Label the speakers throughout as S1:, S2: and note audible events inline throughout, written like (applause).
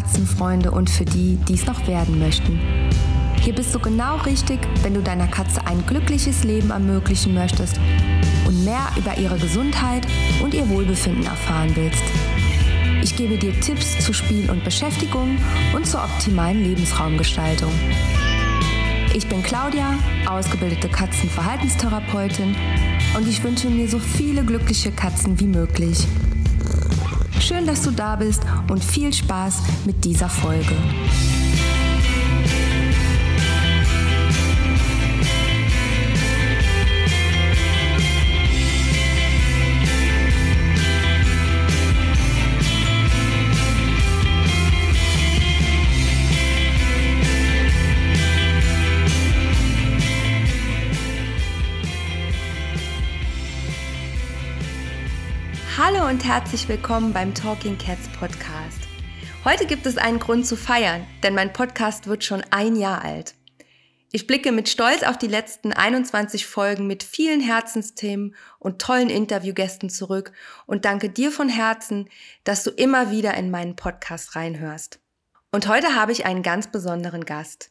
S1: Katzenfreunde und für die, die es noch werden möchten. Hier bist du genau richtig, wenn du deiner Katze ein glückliches Leben ermöglichen möchtest und mehr über ihre Gesundheit und ihr Wohlbefinden erfahren willst. Ich gebe dir Tipps zu Spiel und Beschäftigung und zur optimalen Lebensraumgestaltung. Ich bin Claudia, ausgebildete Katzenverhaltenstherapeutin und ich wünsche mir so viele glückliche Katzen wie möglich. Schön, dass du da bist und viel Spaß mit dieser Folge. Und herzlich willkommen beim Talking Cats Podcast. Heute gibt es einen Grund zu feiern, denn mein Podcast wird schon ein Jahr alt. Ich blicke mit Stolz auf die letzten 21 Folgen mit vielen Herzensthemen und tollen Interviewgästen zurück und danke dir von Herzen, dass du immer wieder in meinen Podcast reinhörst. Und heute habe ich einen ganz besonderen Gast.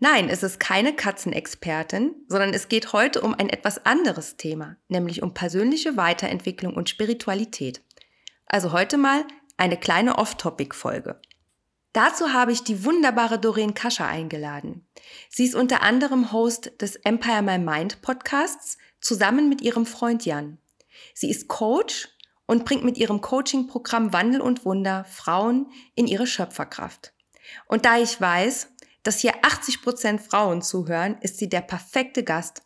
S1: Nein, es ist keine Katzenexpertin, sondern es geht heute um ein etwas anderes Thema, nämlich um persönliche Weiterentwicklung und Spiritualität. Also heute mal eine kleine Off-Topic-Folge. Dazu habe ich die wunderbare Doreen Kascher eingeladen. Sie ist unter anderem Host des Empire My Mind Podcasts zusammen mit ihrem Freund Jan. Sie ist Coach und bringt mit ihrem Coaching-Programm Wandel und Wunder Frauen in ihre Schöpferkraft. Und da ich weiß, dass hier 80 Prozent Frauen zuhören, ist sie der perfekte Gast,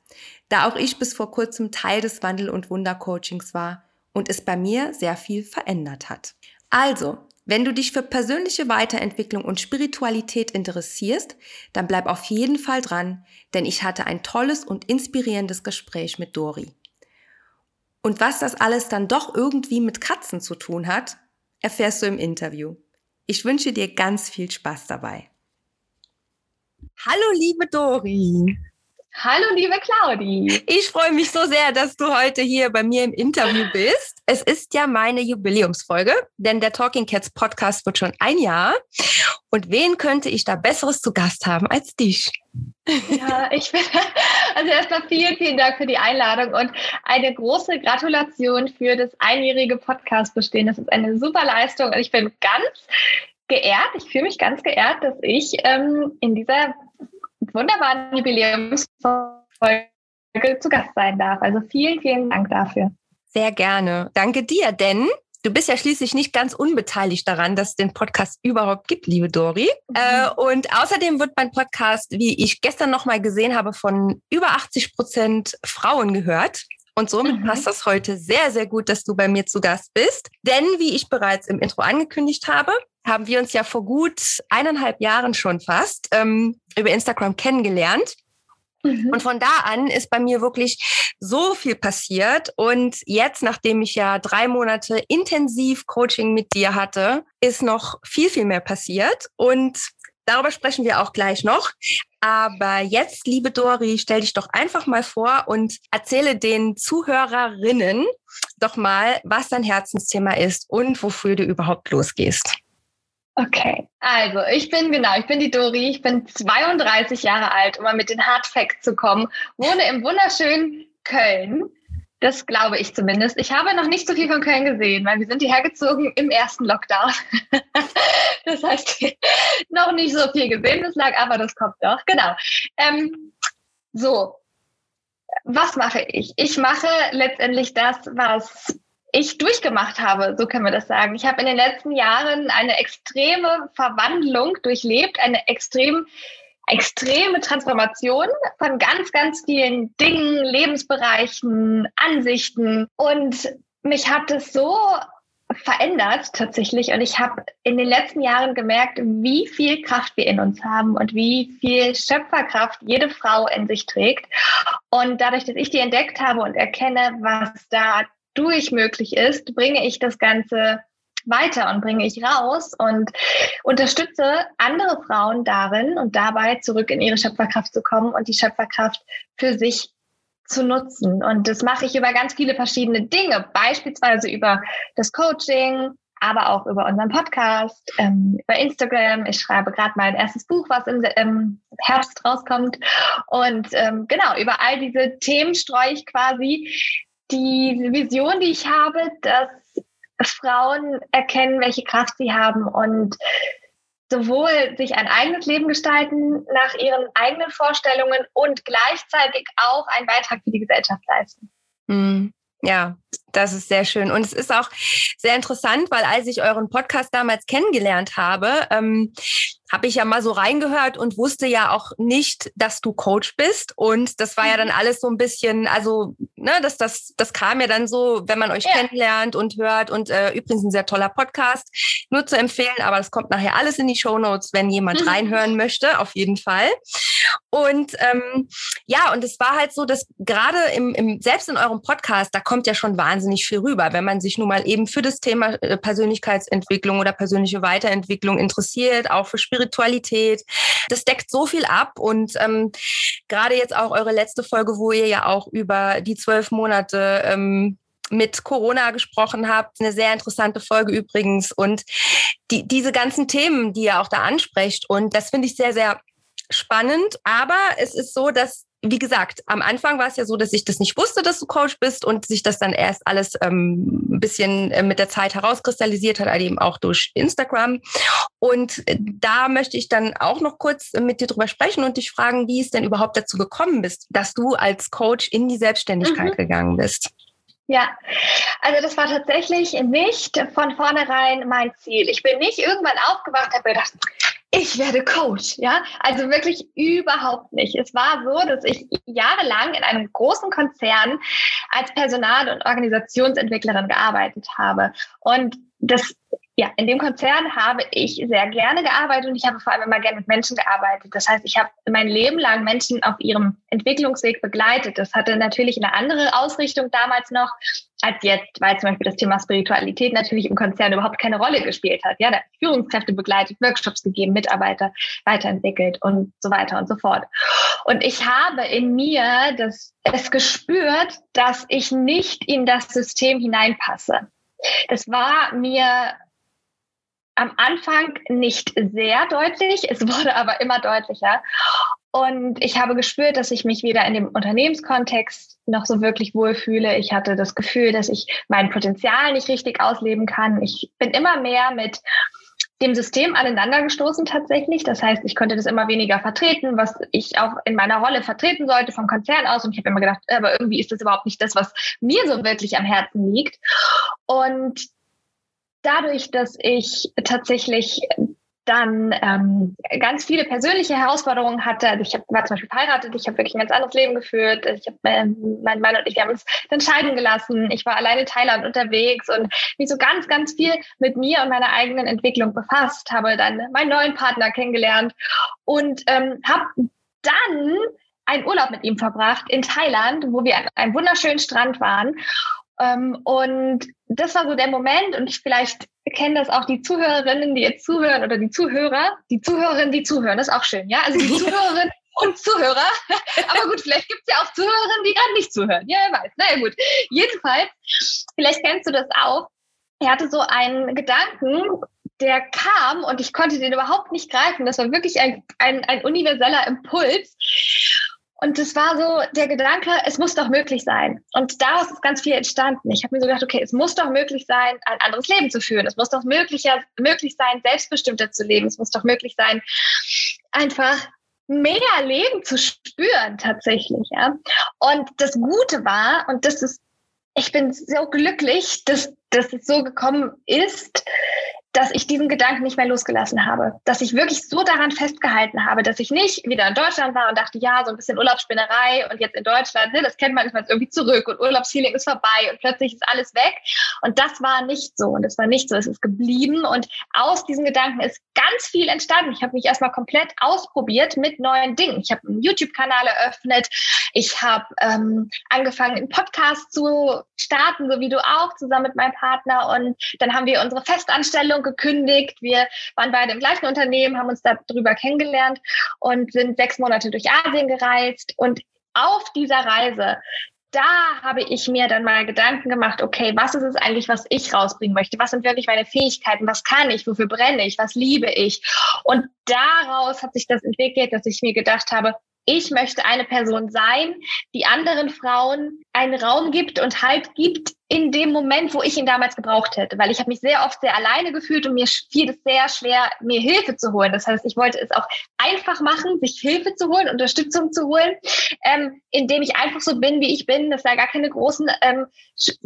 S1: da auch ich bis vor kurzem Teil des Wandel- und Wunder-Coachings war und es bei mir sehr viel verändert hat. Also, wenn du dich für persönliche Weiterentwicklung und Spiritualität interessierst, dann bleib auf jeden Fall dran, denn ich hatte ein tolles und inspirierendes Gespräch mit Dori. Und was das alles dann doch irgendwie mit Katzen zu tun hat, erfährst du im Interview. Ich wünsche dir ganz viel Spaß dabei. Hallo, liebe Dori.
S2: Hallo, liebe Claudi.
S1: Ich freue mich so sehr, dass du heute hier bei mir im Interview bist. Es ist ja meine Jubiläumsfolge, denn der Talking Cats Podcast wird schon ein Jahr. Und wen könnte ich da Besseres zu Gast haben als dich?
S2: Ja, ich bin, (laughs) also erstmal vielen, vielen Dank für die Einladung und eine große Gratulation für das einjährige Podcast-Bestehen. Das ist eine super Leistung und ich bin ganz geehrt, ich fühle mich ganz geehrt, dass ich ähm, in dieser wunderbaren Jubiläumsfolge zu Gast sein darf. Also vielen, vielen Dank dafür.
S1: Sehr gerne. Danke dir, denn du bist ja schließlich nicht ganz unbeteiligt daran, dass es den Podcast überhaupt gibt, liebe Dori. Mhm. Äh, und außerdem wird mein Podcast, wie ich gestern nochmal gesehen habe, von über 80 Prozent Frauen gehört. Und somit mhm. passt das heute sehr, sehr gut, dass du bei mir zu Gast bist. Denn, wie ich bereits im Intro angekündigt habe, haben wir uns ja vor gut eineinhalb Jahren schon fast ähm, über Instagram kennengelernt. Mhm. Und von da an ist bei mir wirklich so viel passiert. Und jetzt, nachdem ich ja drei Monate intensiv Coaching mit dir hatte, ist noch viel, viel mehr passiert. Und darüber sprechen wir auch gleich noch. Aber jetzt, liebe Dori, stell dich doch einfach mal vor und erzähle den Zuhörerinnen doch mal, was dein Herzensthema ist und wofür du überhaupt losgehst.
S2: Okay, also ich bin genau, ich bin die Dori, ich bin 32 Jahre alt, um mal mit den Hard Facts zu kommen, wohne im wunderschönen Köln. Das glaube ich zumindest. Ich habe noch nicht so viel von Köln gesehen, weil wir sind hierher gezogen im ersten Lockdown. (laughs) das heißt, (laughs) noch nicht so viel gesehen bislang, aber das kommt doch. Genau. Ähm, so, was mache ich? Ich mache letztendlich das, was ich durchgemacht habe, so können wir das sagen. Ich habe in den letzten Jahren eine extreme Verwandlung durchlebt, eine extrem extreme Transformation von ganz, ganz vielen Dingen, Lebensbereichen, Ansichten. Und mich hat es so verändert tatsächlich. Und ich habe in den letzten Jahren gemerkt, wie viel Kraft wir in uns haben und wie viel Schöpferkraft jede Frau in sich trägt. Und dadurch, dass ich die entdeckt habe und erkenne, was da durch möglich ist, bringe ich das Ganze weiter und bringe ich raus und unterstütze andere Frauen darin und dabei zurück in ihre Schöpferkraft zu kommen und die Schöpferkraft für sich zu nutzen. Und das mache ich über ganz viele verschiedene Dinge, beispielsweise über das Coaching, aber auch über unseren Podcast, ähm, über Instagram. Ich schreibe gerade mein erstes Buch, was im, im Herbst rauskommt. Und ähm, genau, über all diese Themen streue ich quasi die Vision, die ich habe, dass Frauen erkennen, welche Kraft sie haben und sowohl sich ein eigenes Leben gestalten nach ihren eigenen Vorstellungen und gleichzeitig auch einen Beitrag für die Gesellschaft leisten.
S1: Mhm. Ja, das ist sehr schön. Und es ist auch sehr interessant, weil als ich euren Podcast damals kennengelernt habe, ähm, habe ich ja mal so reingehört und wusste ja auch nicht, dass du Coach bist. Und das war ja dann mhm. alles so ein bisschen, also, ne, das, das, das kam ja dann so, wenn man euch ja. kennenlernt und hört. Und äh, übrigens ein sehr toller Podcast, nur zu empfehlen, aber das kommt nachher alles in die Show Notes, wenn jemand mhm. reinhören möchte, auf jeden Fall. Und ähm, ja, und es war halt so, dass gerade im, im, selbst in eurem Podcast, da kommt ja schon wahnsinnig viel rüber, wenn man sich nun mal eben für das Thema äh, Persönlichkeitsentwicklung oder persönliche Weiterentwicklung interessiert, auch für Spiritualität. Das deckt so viel ab und ähm, gerade jetzt auch eure letzte Folge, wo ihr ja auch über die zwölf Monate ähm, mit Corona gesprochen habt. Eine sehr interessante Folge übrigens. Und die, diese ganzen Themen, die ihr auch da ansprecht. Und das finde ich sehr, sehr spannend. Aber es ist so, dass wie gesagt, am Anfang war es ja so, dass ich das nicht wusste, dass du Coach bist und sich das dann erst alles ähm, ein bisschen äh, mit der Zeit herauskristallisiert hat, eben auch durch Instagram. Und äh, da möchte ich dann auch noch kurz mit dir drüber sprechen und dich fragen, wie es denn überhaupt dazu gekommen bist, dass du als Coach in die Selbstständigkeit mhm. gegangen bist.
S2: Ja, also das war tatsächlich nicht von vornherein mein Ziel. Ich bin nicht irgendwann aufgewacht und habe gedacht, ich werde Coach, ja. Also wirklich überhaupt nicht. Es war so, dass ich jahrelang in einem großen Konzern als Personal- und Organisationsentwicklerin gearbeitet habe. Und das ja, in dem Konzern habe ich sehr gerne gearbeitet und ich habe vor allem immer gerne mit Menschen gearbeitet. Das heißt, ich habe mein Leben lang Menschen auf ihrem Entwicklungsweg begleitet. Das hatte natürlich eine andere Ausrichtung damals noch als jetzt, weil zum Beispiel das Thema Spiritualität natürlich im Konzern überhaupt keine Rolle gespielt hat. Ja, da Führungskräfte begleitet, Workshops gegeben, Mitarbeiter weiterentwickelt und so weiter und so fort. Und ich habe in mir das, es gespürt, dass ich nicht in das System hineinpasse. Das war mir am Anfang nicht sehr deutlich, es wurde (laughs) aber immer deutlicher. Und ich habe gespürt, dass ich mich wieder in dem Unternehmenskontext noch so wirklich wohlfühle. Ich hatte das Gefühl, dass ich mein Potenzial nicht richtig ausleben kann. Ich bin immer mehr mit dem System aneinandergestoßen tatsächlich. Das heißt, ich konnte das immer weniger vertreten, was ich auch in meiner Rolle vertreten sollte vom Konzern aus. Und ich habe immer gedacht, aber irgendwie ist das überhaupt nicht das, was mir so wirklich am Herzen liegt. Und dadurch, dass ich tatsächlich dann ähm, ganz viele persönliche Herausforderungen hatte. Also ich hab, war zum Beispiel verheiratet, ich habe wirklich ein ganz anderes Leben geführt. Ich habe ähm, mein Mann und ich haben uns dann scheiden gelassen. Ich war alleine in Thailand unterwegs und mich so ganz, ganz viel mit mir und meiner eigenen Entwicklung befasst. Habe dann meinen neuen Partner kennengelernt und ähm, habe dann einen Urlaub mit ihm verbracht in Thailand, wo wir an einem wunderschönen Strand waren und das war so der Moment und vielleicht kennen das auch die Zuhörerinnen, die jetzt zuhören oder die Zuhörer, die Zuhörerinnen, die zuhören, das ist auch schön, ja? Also die (laughs) Zuhörerinnen und Zuhörer. (laughs) Aber gut, vielleicht gibt es ja auch Zuhörerinnen, die gerade nicht zuhören. Ja, wer weiß. Naja, gut. Jedenfalls, vielleicht kennst du das auch. Er hatte so einen Gedanken, der kam und ich konnte den überhaupt nicht greifen. Das war wirklich ein, ein, ein universeller Impuls. Und das war so der Gedanke, es muss doch möglich sein. Und daraus ist ganz viel entstanden. Ich habe mir so gedacht, okay, es muss doch möglich sein, ein anderes Leben zu führen. Es muss doch möglicher, möglich sein, selbstbestimmter zu leben. Es muss doch möglich sein, einfach mehr Leben zu spüren tatsächlich. Ja? Und das Gute war, und das ist, ich bin so glücklich, dass, dass es so gekommen ist, dass ich diesen Gedanken nicht mehr losgelassen habe, dass ich wirklich so daran festgehalten habe, dass ich nicht wieder in Deutschland war und dachte, ja, so ein bisschen Urlaubsspinnerei und jetzt in Deutschland, ne, das kennt man, ist man irgendwie zurück und Urlaubshealing ist vorbei und plötzlich ist alles weg. Und das war nicht so und es war nicht so, es ist geblieben und aus diesen Gedanken ist ganz viel entstanden. Ich habe mich erstmal komplett ausprobiert mit neuen Dingen. Ich habe einen YouTube-Kanal eröffnet, ich habe ähm, angefangen, einen Podcast zu starten, so wie du auch, zusammen mit meinem Partner und dann haben wir unsere Festanstellung gekündigt. Wir waren beide im gleichen Unternehmen, haben uns darüber kennengelernt und sind sechs Monate durch Asien gereist. Und auf dieser Reise, da habe ich mir dann mal Gedanken gemacht, okay, was ist es eigentlich, was ich rausbringen möchte? Was sind wirklich meine Fähigkeiten? Was kann ich? Wofür brenne ich? Was liebe ich? Und daraus hat sich das entwickelt, dass ich mir gedacht habe, ich möchte eine Person sein, die anderen Frauen einen Raum gibt und Halt gibt in dem Moment, wo ich ihn damals gebraucht hätte. Weil ich habe mich sehr oft sehr alleine gefühlt und mir fiel es sehr schwer, mir Hilfe zu holen. Das heißt, ich wollte es auch einfach machen, sich Hilfe zu holen, Unterstützung zu holen, ähm, indem ich einfach so bin, wie ich bin, dass da gar keine großen, ähm,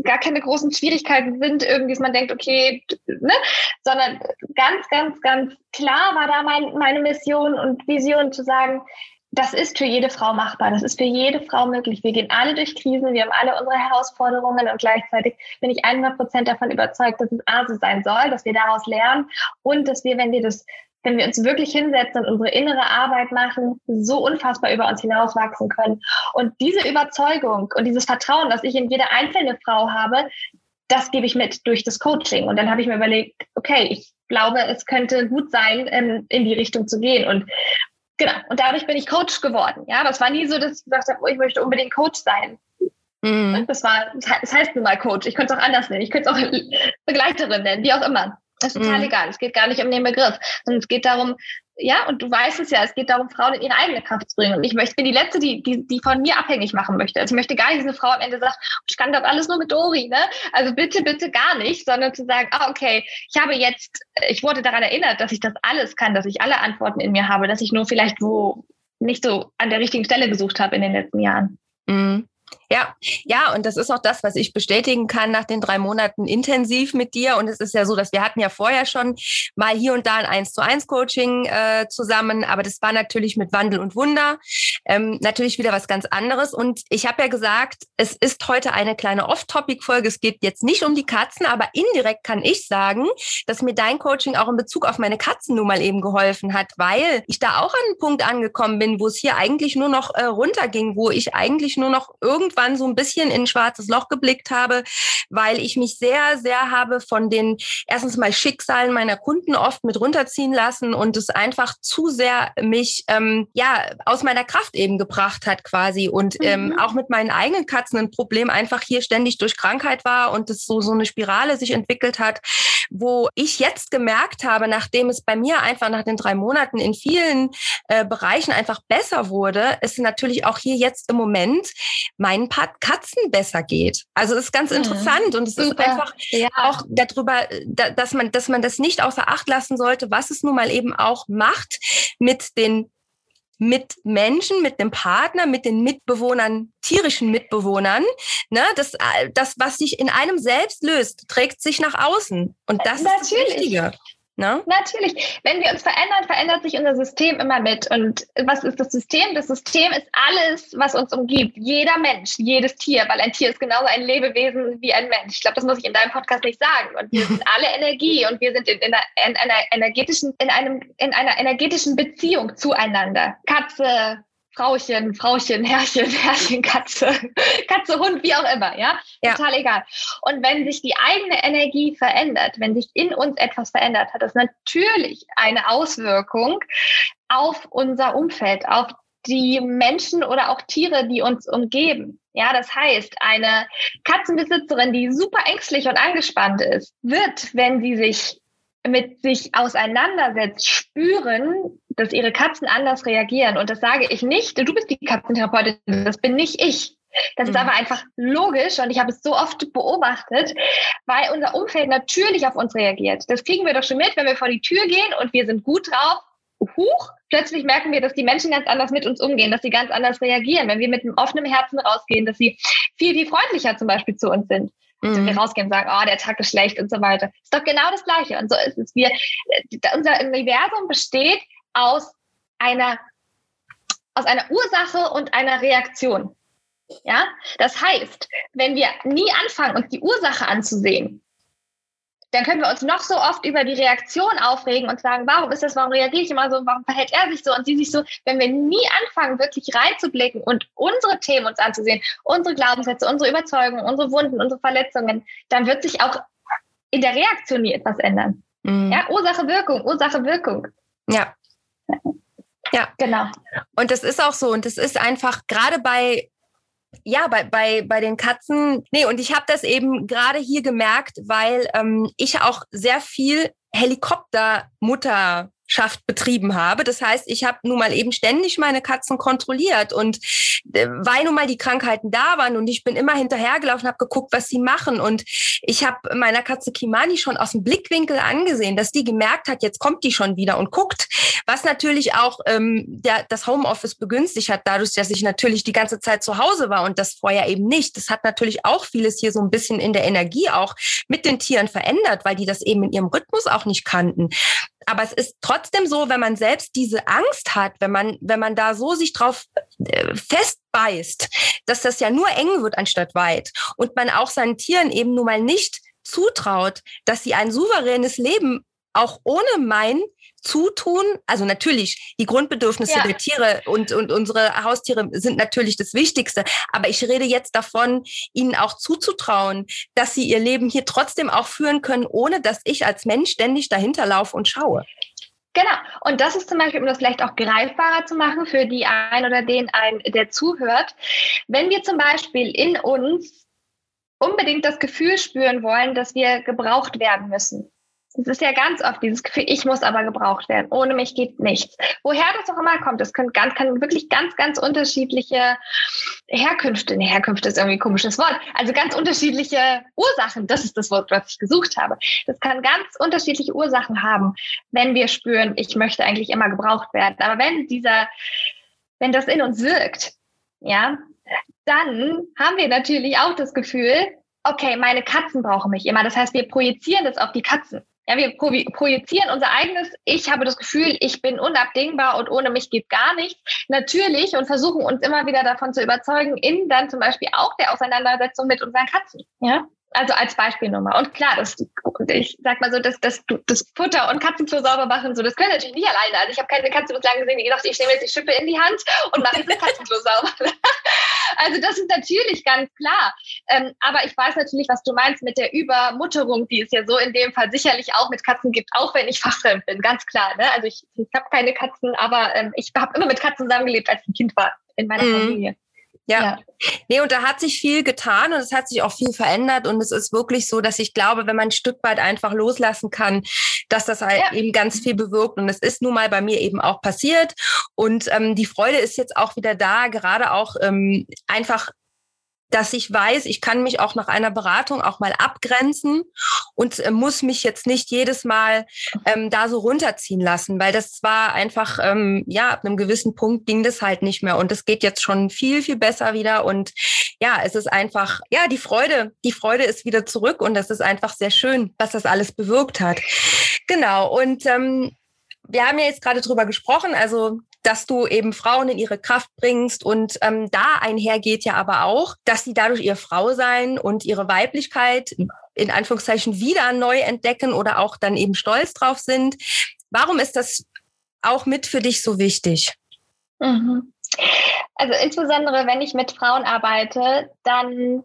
S2: gar keine großen Schwierigkeiten sind, irgendwie, dass man denkt, okay, ne? sondern ganz, ganz, ganz klar war da mein, meine Mission und Vision zu sagen, das ist für jede Frau machbar. Das ist für jede Frau möglich. Wir gehen alle durch Krisen, wir haben alle unsere Herausforderungen und gleichzeitig bin ich 100 Prozent davon überzeugt, dass es A so sein soll, dass wir daraus lernen und dass wir, wenn wir das wenn wir uns wirklich hinsetzen und unsere innere Arbeit machen, so unfassbar über uns hinauswachsen können. Und diese Überzeugung und dieses Vertrauen, das ich in jede einzelne Frau habe, das gebe ich mit durch das Coaching. Und dann habe ich mir überlegt, okay, ich glaube, es könnte gut sein, in die Richtung zu gehen. Und Genau. Und dadurch bin ich Coach geworden. Ja, das war nie so, dass ich gesagt habe, oh, ich möchte unbedingt Coach sein. Mhm. Das war, das heißt nun mal Coach. Ich könnte es auch anders nennen. Ich könnte es auch Begleiterin nennen, wie auch immer. Das ist total mhm. egal. Es geht gar nicht um den Begriff, sondern es geht darum, ja, und du weißt es ja, es geht darum, Frauen in ihre eigene Kraft zu bringen. Und ich möchte, bin die Letzte, die, die, die von mir abhängig machen möchte. Also ich möchte gar nicht, dass eine Frau am Ende sagt, ich kann das alles nur mit Dori, ne? Also bitte, bitte gar nicht, sondern zu sagen, ah, okay, ich habe jetzt, ich wurde daran erinnert, dass ich das alles kann, dass ich alle Antworten in mir habe, dass ich nur vielleicht wo nicht so an der richtigen Stelle gesucht habe in den letzten Jahren.
S1: Mhm. Ja, ja, und das ist auch das, was ich bestätigen kann nach den drei Monaten intensiv mit dir. Und es ist ja so, dass wir hatten ja vorher schon mal hier und da ein 1 zu 1 Coaching äh, zusammen, aber das war natürlich mit Wandel und Wunder. Ähm, natürlich wieder was ganz anderes. Und ich habe ja gesagt, es ist heute eine kleine Off-Topic-Folge. Es geht jetzt nicht um die Katzen, aber indirekt kann ich sagen, dass mir dein Coaching auch in Bezug auf meine Katzen nun mal eben geholfen hat, weil ich da auch an einen Punkt angekommen bin, wo es hier eigentlich nur noch äh, runterging, wo ich eigentlich nur noch irgendwie irgendwann so ein bisschen in ein schwarzes Loch geblickt habe, weil ich mich sehr, sehr habe von den erstens mal Schicksalen meiner Kunden oft mit runterziehen lassen und es einfach zu sehr mich ähm, ja aus meiner Kraft eben gebracht hat quasi und ähm, mhm. auch mit meinen eigenen Katzen ein Problem einfach hier ständig durch Krankheit war und es so so eine Spirale sich entwickelt hat, wo ich jetzt gemerkt habe, nachdem es bei mir einfach nach den drei Monaten in vielen äh, Bereichen einfach besser wurde, ist natürlich auch hier jetzt im Moment meinen Katzen besser geht. Also es ist ganz mhm. interessant und es Super. ist einfach ja. auch darüber, dass man, dass man das nicht außer Acht lassen sollte, was es nun mal eben auch macht mit den mit Menschen, mit dem Partner, mit den Mitbewohnern, tierischen Mitbewohnern. Ne? Das, äh, das, was sich in einem selbst löst, trägt sich nach außen. Und das Natürlich. ist das Wichtige.
S2: Ne? Natürlich. Wenn wir uns verändern, verändert sich unser System immer mit. Und was ist das System? Das System ist alles, was uns umgibt. Jeder Mensch, jedes Tier, weil ein Tier ist genauso ein Lebewesen wie ein Mensch. Ich glaube, das muss ich in deinem Podcast nicht sagen. Und wir sind alle Energie (laughs) und wir sind in, in, einer, in einer energetischen, in einem, in einer energetischen Beziehung zueinander. Katze, Frauchen, Frauchen, Herrchen, (laughs) Herrchen, Katze, Katze, Hund, wie auch immer, ja? ja? Total egal. Und wenn sich die eigene Energie verändert, wenn sich in uns etwas verändert, hat das natürlich eine Auswirkung auf unser Umfeld, auf die Menschen oder auch Tiere, die uns umgeben. Ja, das heißt, eine Katzenbesitzerin, die super ängstlich und angespannt ist, wird, wenn sie sich mit sich auseinandersetzt, spüren, dass ihre Katzen anders reagieren. Und das sage ich nicht, du bist die Katzentherapeutin, das bin nicht ich. Das mhm. ist aber einfach logisch und ich habe es so oft beobachtet, weil unser Umfeld natürlich auf uns reagiert. Das kriegen wir doch schon mit, wenn wir vor die Tür gehen und wir sind gut drauf. Huch, plötzlich merken wir, dass die Menschen ganz anders mit uns umgehen, dass sie ganz anders reagieren. Wenn wir mit einem offenen Herzen rausgehen, dass sie viel, viel freundlicher zum Beispiel zu uns sind. Also mhm. wir rausgehen und sagen, oh, der Tag ist schlecht und so weiter. Ist doch genau das Gleiche. Und so ist es. Wir, unser Universum besteht aus einer, aus einer Ursache und einer Reaktion. Ja, das heißt, wenn wir nie anfangen, uns die Ursache anzusehen, dann können wir uns noch so oft über die Reaktion aufregen und sagen, warum ist das, warum reagiere ich immer so, warum verhält er sich so und sie sich so. Wenn wir nie anfangen, wirklich reinzublicken und unsere Themen uns anzusehen, unsere Glaubenssätze, unsere Überzeugungen, unsere Wunden, unsere Verletzungen, dann wird sich auch in der Reaktion nie etwas ändern. Mhm. Ja, Ursache, Wirkung, Ursache, Wirkung.
S1: Ja. Ja, genau. Und das ist auch so. Und das ist einfach gerade bei ja, bei, bei, bei den Katzen, nee, und ich habe das eben gerade hier gemerkt, weil ähm, ich auch sehr viel Helikoptermutter Schaft betrieben habe. Das heißt, ich habe nun mal eben ständig meine Katzen kontrolliert und äh, weil nun mal die Krankheiten da waren und ich bin immer hinterhergelaufen, habe geguckt, was sie machen und ich habe meiner Katze Kimani schon aus dem Blickwinkel angesehen, dass die gemerkt hat, jetzt kommt die schon wieder und guckt, was natürlich auch ähm, der, das Homeoffice begünstigt hat, dadurch, dass ich natürlich die ganze Zeit zu Hause war und das vorher eben nicht. Das hat natürlich auch vieles hier so ein bisschen in der Energie auch mit den Tieren verändert, weil die das eben in ihrem Rhythmus auch nicht kannten. Aber es ist trotzdem so, wenn man selbst diese Angst hat, wenn man, wenn man da so sich drauf äh, festbeißt, dass das ja nur eng wird anstatt weit und man auch seinen Tieren eben nun mal nicht zutraut, dass sie ein souveränes Leben auch ohne mein Zutun, also natürlich, die Grundbedürfnisse ja. der Tiere und, und unsere Haustiere sind natürlich das Wichtigste. Aber ich rede jetzt davon, ihnen auch zuzutrauen, dass sie ihr Leben hier trotzdem auch führen können, ohne dass ich als Mensch ständig dahinter laufe und schaue.
S2: Genau. Und das ist zum Beispiel, um das vielleicht auch greifbarer zu machen für die ein oder den ein, der zuhört. Wenn wir zum Beispiel in uns unbedingt das Gefühl spüren wollen, dass wir gebraucht werden müssen, es ist ja ganz oft dieses Gefühl, ich muss aber gebraucht werden. Ohne mich geht nichts. Woher das auch immer kommt, es können ganz, kann wirklich ganz, ganz unterschiedliche Herkünfte, ne, Herkünfte ist irgendwie ein komisches Wort, also ganz unterschiedliche Ursachen, das ist das Wort, was ich gesucht habe. Das kann ganz unterschiedliche Ursachen haben, wenn wir spüren, ich möchte eigentlich immer gebraucht werden. Aber wenn dieser, wenn das in uns wirkt, ja, dann haben wir natürlich auch das Gefühl, okay, meine Katzen brauchen mich immer. Das heißt, wir projizieren das auf die Katzen. Ja, wir projizieren unser eigenes, ich habe das Gefühl, ich bin unabdingbar und ohne mich geht gar nichts. Natürlich und versuchen uns immer wieder davon zu überzeugen, in dann zum Beispiel auch der Auseinandersetzung mit unseren Katzen. Ja, also als Beispielnummer. Und klar, das, ich sag mal so, dass das, das Futter und Katzenklo sauber machen, so, das können natürlich nicht alleine. Also ich habe keine Katze bislang gesehen, die gedacht, ich nehme jetzt die Schippe in die Hand und mache jetzt das Katzenklo sauber. (laughs) also das ist natürlich ganz klar. Ähm, aber ich weiß natürlich, was du meinst mit der Übermutterung, die es ja so in dem Fall sicherlich auch mit Katzen gibt, auch wenn ich fachfremd bin, ganz klar. Ne? Also ich, ich habe keine Katzen, aber ähm, ich habe immer mit Katzen zusammengelebt, als ich ein Kind war in meiner mhm. Familie.
S1: Ja. ja. Nee, und da hat sich viel getan und es hat sich auch viel verändert. Und es ist wirklich so, dass ich glaube, wenn man ein Stück weit einfach loslassen kann, dass das halt ja. eben ganz viel bewirkt. Und es ist nun mal bei mir eben auch passiert. Und ähm, die Freude ist jetzt auch wieder da, gerade auch ähm, einfach dass ich weiß, ich kann mich auch nach einer Beratung auch mal abgrenzen und äh, muss mich jetzt nicht jedes Mal ähm, da so runterziehen lassen, weil das war einfach, ähm, ja, ab einem gewissen Punkt ging das halt nicht mehr und es geht jetzt schon viel, viel besser wieder und ja, es ist einfach, ja, die Freude, die Freude ist wieder zurück und das ist einfach sehr schön, was das alles bewirkt hat. Genau und ähm, wir haben ja jetzt gerade drüber gesprochen, also dass du eben Frauen in ihre Kraft bringst. Und ähm, da einhergeht ja aber auch, dass sie dadurch ihr Frausein und ihre Weiblichkeit in Anführungszeichen wieder neu entdecken oder auch dann eben stolz drauf sind. Warum ist das auch mit für dich so wichtig?
S2: Mhm. Also insbesondere, wenn ich mit Frauen arbeite, dann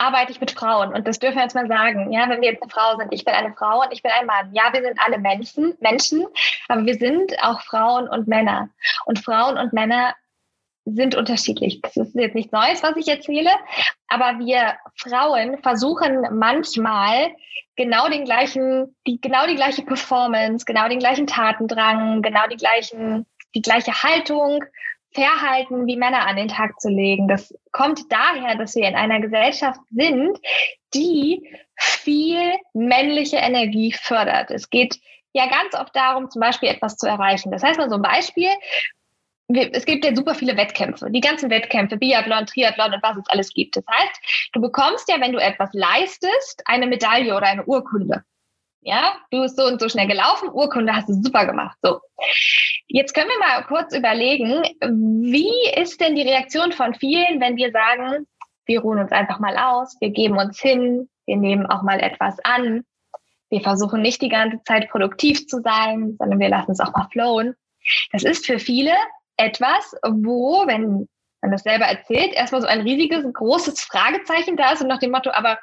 S2: arbeite ich mit Frauen. Und das dürfen wir jetzt mal sagen. Ja, wenn wir jetzt eine Frau sind, ich bin eine Frau und ich bin ein Mann. Ja, wir sind alle Menschen, Menschen, aber wir sind auch Frauen und Männer. Und Frauen und Männer sind unterschiedlich. Das ist jetzt nichts Neues, was ich erzähle, aber wir Frauen versuchen manchmal genau den gleichen, die, genau die gleiche Performance, genau den gleichen Tatendrang, genau die gleichen, die gleiche Haltung Verhalten wie Männer an den Tag zu legen. Das kommt daher, dass wir in einer Gesellschaft sind, die viel männliche Energie fördert. Es geht ja ganz oft darum, zum Beispiel etwas zu erreichen. Das heißt mal so ein Beispiel. Es gibt ja super viele Wettkämpfe, die ganzen Wettkämpfe, Biathlon, Triathlon und was es alles gibt. Das heißt, du bekommst ja, wenn du etwas leistest, eine Medaille oder eine Urkunde. Ja, du bist so und so schnell gelaufen, Urkunde hast du super gemacht. So. Jetzt können wir mal kurz überlegen, wie ist denn die Reaktion von vielen, wenn wir sagen, wir ruhen uns einfach mal aus, wir geben uns hin, wir nehmen auch mal etwas an, wir versuchen nicht die ganze Zeit produktiv zu sein, sondern wir lassen es auch mal flowen. Das ist für viele etwas, wo, wenn man das selber erzählt, erstmal so ein riesiges, großes Fragezeichen da ist und nach dem Motto, aber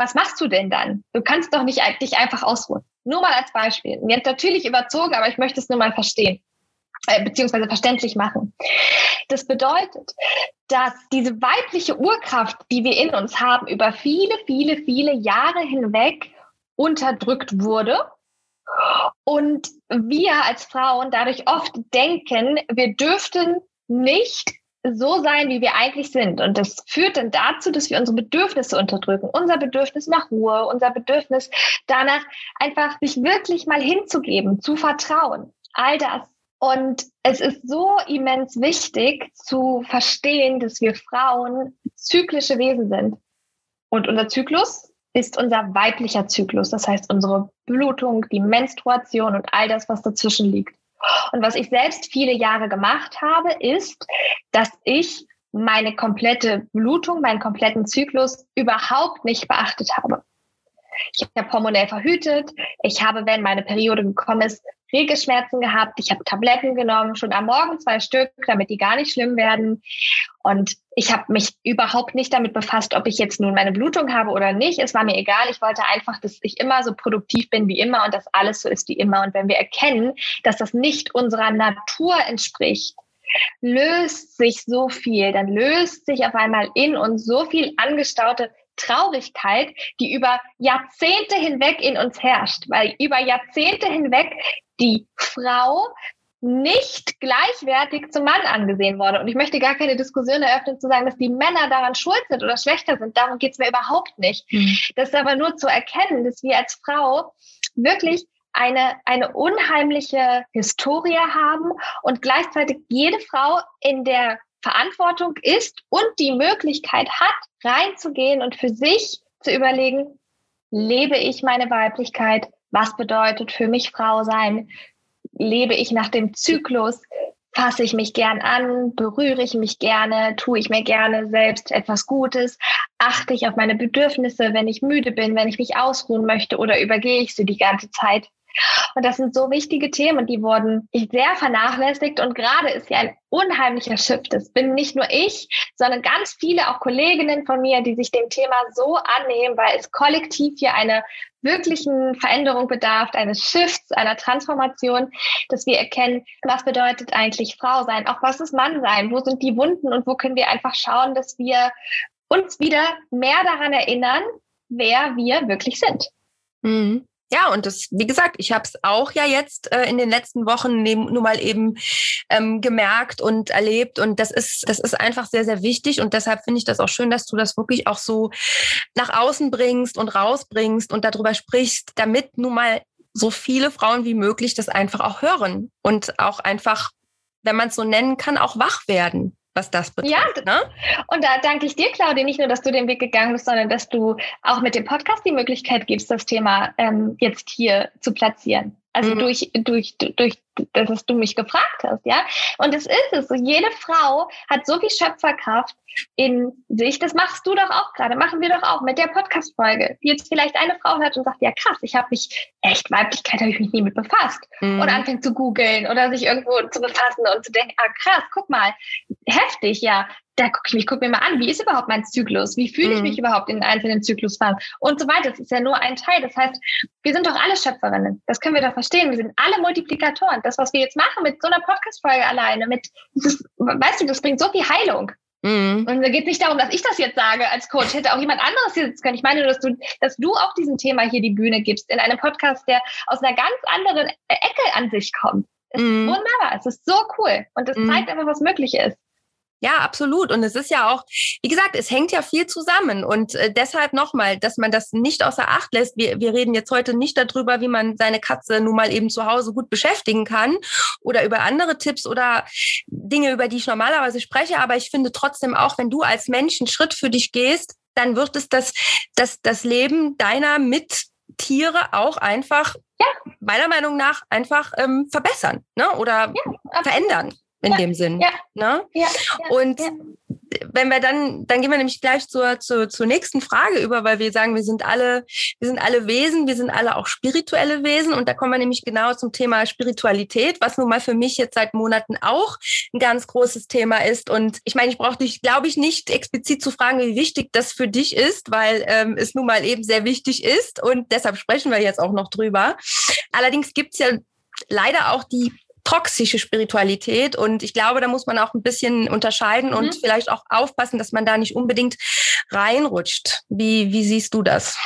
S2: was machst du denn dann? Du kannst doch nicht dich einfach ausruhen. Nur mal als Beispiel. Jetzt natürlich überzogen, aber ich möchte es nur mal verstehen. äh, beziehungsweise verständlich machen. Das bedeutet, dass diese weibliche Urkraft, die wir in uns haben, über viele, viele, viele Jahre hinweg unterdrückt wurde. Und wir als Frauen dadurch oft denken, wir dürften nicht so sein, wie wir eigentlich sind. Und das führt dann dazu, dass wir unsere Bedürfnisse unterdrücken. Unser Bedürfnis nach Ruhe, unser Bedürfnis danach, einfach sich wirklich mal hinzugeben, zu vertrauen. All das. Und es ist so immens wichtig zu verstehen, dass wir Frauen zyklische Wesen sind. Und unser Zyklus ist unser weiblicher Zyklus. Das heißt, unsere Blutung, die Menstruation und all das, was dazwischen liegt. Und was ich selbst viele Jahre gemacht habe, ist, dass ich meine komplette Blutung, meinen kompletten Zyklus überhaupt nicht beachtet habe. Ich habe hormonell verhütet. Ich habe, wenn meine Periode gekommen ist, Regelschmerzen gehabt. Ich habe Tabletten genommen, schon am Morgen zwei Stück, damit die gar nicht schlimm werden. Und ich habe mich überhaupt nicht damit befasst, ob ich jetzt nun meine Blutung habe oder nicht. Es war mir egal. Ich wollte einfach, dass ich immer so produktiv bin wie immer und dass alles so ist wie immer. Und wenn wir erkennen, dass das nicht unserer Natur entspricht, löst sich so viel, dann löst sich auf einmal in uns so viel angestaute Traurigkeit, die über Jahrzehnte hinweg in uns herrscht, weil über Jahrzehnte hinweg die Frau nicht gleichwertig zum Mann angesehen wurde. Und ich möchte gar keine Diskussion eröffnen, zu sagen, dass die Männer daran schuld sind oder schlechter sind. Darum geht es mir überhaupt nicht. Mhm. Das ist aber nur zu erkennen, dass wir als Frau wirklich eine, eine unheimliche Historie haben und gleichzeitig jede Frau in der Verantwortung ist und die Möglichkeit hat, reinzugehen und für sich zu überlegen, lebe ich meine Weiblichkeit? Was bedeutet für mich Frau sein? Lebe ich nach dem Zyklus? Fasse ich mich gern an? Berühre ich mich gerne? Tue ich mir gerne selbst etwas Gutes? Achte ich auf meine Bedürfnisse, wenn ich müde bin, wenn ich mich ausruhen möchte oder übergehe ich sie die ganze Zeit? Und das sind so wichtige Themen, die wurden sehr vernachlässigt. Und gerade ist hier ein unheimlicher Shift. Das bin nicht nur ich, sondern ganz viele auch Kolleginnen von mir, die sich dem Thema so annehmen, weil es kollektiv hier eine wirklichen Veränderung bedarf, eines Shifts, einer Transformation, dass wir erkennen, was bedeutet eigentlich Frau sein, auch was ist Mann sein, wo sind die Wunden und wo können wir einfach schauen, dass wir uns wieder mehr daran erinnern, wer wir wirklich sind.
S1: Mhm. Ja, und das, wie gesagt, ich habe es auch ja jetzt äh, in den letzten Wochen nur mal eben ähm, gemerkt und erlebt. Und das ist, das ist einfach sehr, sehr wichtig. Und deshalb finde ich das auch schön, dass du das wirklich auch so nach außen bringst und rausbringst und darüber sprichst, damit nun mal so viele Frauen wie möglich das einfach auch hören und auch einfach, wenn man es so nennen kann, auch wach werden was das betrifft. Ja, ne?
S2: und da danke ich dir, Claudia, nicht nur, dass du den Weg gegangen bist, sondern dass du auch mit dem Podcast die Möglichkeit gibst, das Thema ähm, jetzt hier zu platzieren. Also mhm. durch, durch, durch, dass du mich gefragt hast, ja. Und es ist es. Jede Frau hat so viel Schöpferkraft in sich. Das machst du doch auch gerade. Machen wir doch auch mit der Podcast-Folge. Die jetzt vielleicht eine Frau hört und sagt, ja krass, ich habe mich, echt Weiblichkeit habe ich mich nie mit befasst. Mhm. Und anfängt zu googeln oder sich irgendwo zu befassen und zu denken, ah krass, guck mal, heftig, ja da gucke ich mich, guck mir mal an, wie ist überhaupt mein Zyklus? Wie fühle ich mhm. mich überhaupt in den einzelnen Zyklusphasen? Und so weiter. Das ist ja nur ein Teil. Das heißt, wir sind doch alle Schöpferinnen. Das können wir doch verstehen. Wir sind alle Multiplikatoren. Das, was wir jetzt machen mit so einer Podcast-Folge alleine, mit, ist, weißt du, das bringt so viel Heilung. Mhm. Und da geht es nicht darum, dass ich das jetzt sage als Coach. Hätte auch jemand anderes hier sitzen können. Ich meine nur, dass du, dass du auch diesem Thema hier die Bühne gibst in einem Podcast, der aus einer ganz anderen Ecke an sich kommt. Es mhm. ist wunderbar. Es ist so cool. Und es mhm. zeigt einfach, was möglich ist.
S1: Ja, absolut. Und es ist ja auch, wie gesagt, es hängt ja viel zusammen. Und äh, deshalb nochmal, dass man das nicht außer Acht lässt. Wir, wir reden jetzt heute nicht darüber, wie man seine Katze nun mal eben zu Hause gut beschäftigen kann oder über andere Tipps oder Dinge, über die ich normalerweise spreche. Aber ich finde trotzdem auch, wenn du als Mensch einen Schritt für dich gehst, dann wird es das, das, das Leben deiner Mittiere auch einfach, ja. meiner Meinung nach, einfach ähm, verbessern ne? oder ja, verändern in ja, dem Sinn. Ja, ne? ja, und wenn wir dann, dann gehen wir nämlich gleich zur, zur, zur nächsten Frage über, weil wir sagen, wir sind alle, wir sind alle Wesen, wir sind alle auch spirituelle Wesen und da kommen wir nämlich genau zum Thema Spiritualität, was nun mal für mich jetzt seit Monaten auch ein ganz großes Thema ist. Und ich meine, ich brauche dich, glaube ich, nicht explizit zu fragen, wie wichtig das für dich ist, weil ähm, es nun mal eben sehr wichtig ist und deshalb sprechen wir jetzt auch noch drüber. Allerdings gibt es ja leider auch die toxische Spiritualität. Und ich glaube, da muss man auch ein bisschen unterscheiden mhm. und vielleicht auch aufpassen, dass man da nicht unbedingt reinrutscht. Wie, wie siehst du das?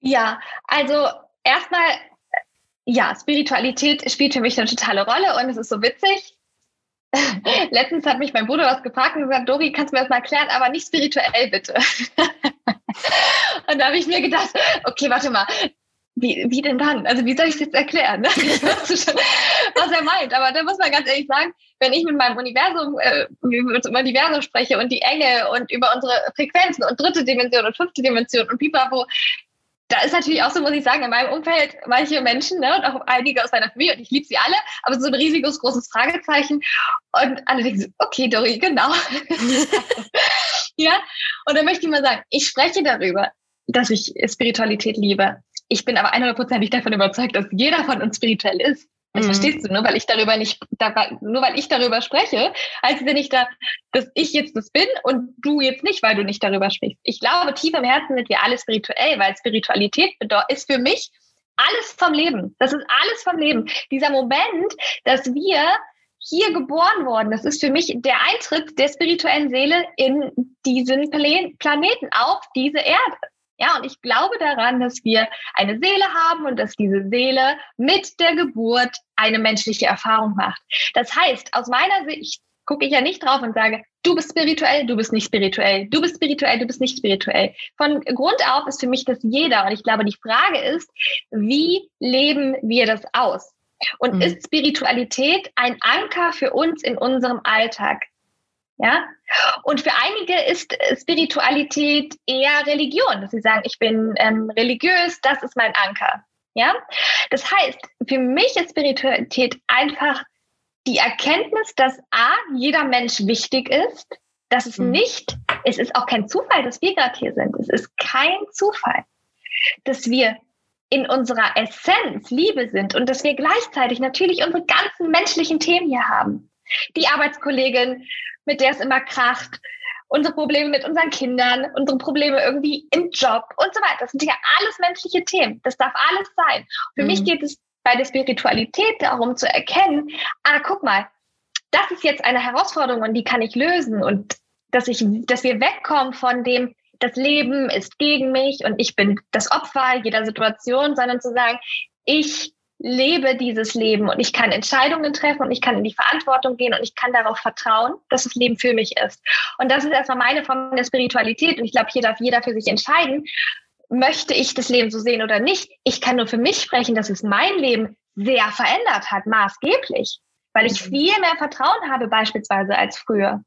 S2: Ja, also erstmal, ja, Spiritualität spielt für mich eine totale Rolle und es ist so witzig. (laughs) Letztens hat mich mein Bruder was gefragt und gesagt, Dori, kannst du mir das mal erklären, aber nicht spirituell bitte. (laughs) und da habe ich mir gedacht, okay, warte mal, wie, wie denn dann? Also wie soll ich es jetzt erklären? (laughs) was er meint. Aber da muss man ganz ehrlich sagen, wenn ich mit meinem Universum, äh, mit dem Universum spreche und die Enge und über unsere Frequenzen und dritte Dimension und fünfte Dimension und pipapo, da ist natürlich auch so, muss ich sagen, in meinem Umfeld manche Menschen ne, und auch einige aus meiner Familie, und ich liebe sie alle, aber so ein riesiges, großes Fragezeichen. Und alle denken so, okay, Dori, genau. (laughs) ja, und dann möchte ich mal sagen, ich spreche darüber, dass ich Spiritualität liebe. Ich bin aber 100%ig davon überzeugt, dass jeder von uns spirituell ist. Das mhm. verstehst du, nur weil ich darüber nicht, nur weil ich darüber spreche, heißt es ja nicht, da, dass ich jetzt das bin und du jetzt nicht, weil du nicht darüber sprichst. Ich glaube, tief im Herzen sind wir alle spirituell, weil Spiritualität ist für mich alles vom Leben. Das ist alles vom Leben. Dieser Moment, dass wir hier geboren worden, das ist für mich der Eintritt der spirituellen Seele in diesen Planeten auf diese Erde. Ja, und ich glaube daran, dass wir eine Seele haben und dass diese Seele mit der Geburt eine menschliche Erfahrung macht. Das heißt, aus meiner Sicht gucke ich ja nicht drauf und sage, du bist spirituell, du bist nicht spirituell, du bist spirituell, du bist nicht spirituell. Von Grund auf ist für mich das jeder. Und ich glaube, die Frage ist, wie leben wir das aus? Und mhm. ist Spiritualität ein Anker für uns in unserem Alltag? Ja? Und für einige ist Spiritualität eher Religion, dass sie sagen, ich bin ähm, religiös, das ist mein Anker. Ja? Das heißt, für mich ist Spiritualität einfach die Erkenntnis, dass A, jeder Mensch wichtig ist, dass es mhm. nicht, es ist auch kein Zufall, dass wir gerade hier sind. Es ist kein Zufall, dass wir in unserer Essenz Liebe sind und dass wir gleichzeitig natürlich unsere ganzen menschlichen Themen hier haben. Die Arbeitskollegin, mit der es immer kracht, unsere Probleme mit unseren Kindern, unsere Probleme irgendwie im Job und so weiter. Das sind ja alles menschliche Themen. Das darf alles sein. Für mhm. mich geht es bei der Spiritualität darum zu erkennen, ah, guck mal, das ist jetzt eine Herausforderung und die kann ich lösen und dass ich, dass wir wegkommen von dem, das Leben ist gegen mich und ich bin das Opfer jeder Situation, sondern zu sagen, ich lebe dieses Leben und ich kann Entscheidungen treffen und ich kann in die Verantwortung gehen und ich kann darauf vertrauen, dass das Leben für mich ist. Und das ist erstmal meine Form der Spiritualität und ich glaube, hier darf jeder für sich entscheiden, möchte ich das Leben so sehen oder nicht. Ich kann nur für mich sprechen, dass es mein Leben sehr verändert hat, maßgeblich, weil ich mhm. viel mehr Vertrauen habe beispielsweise als früher.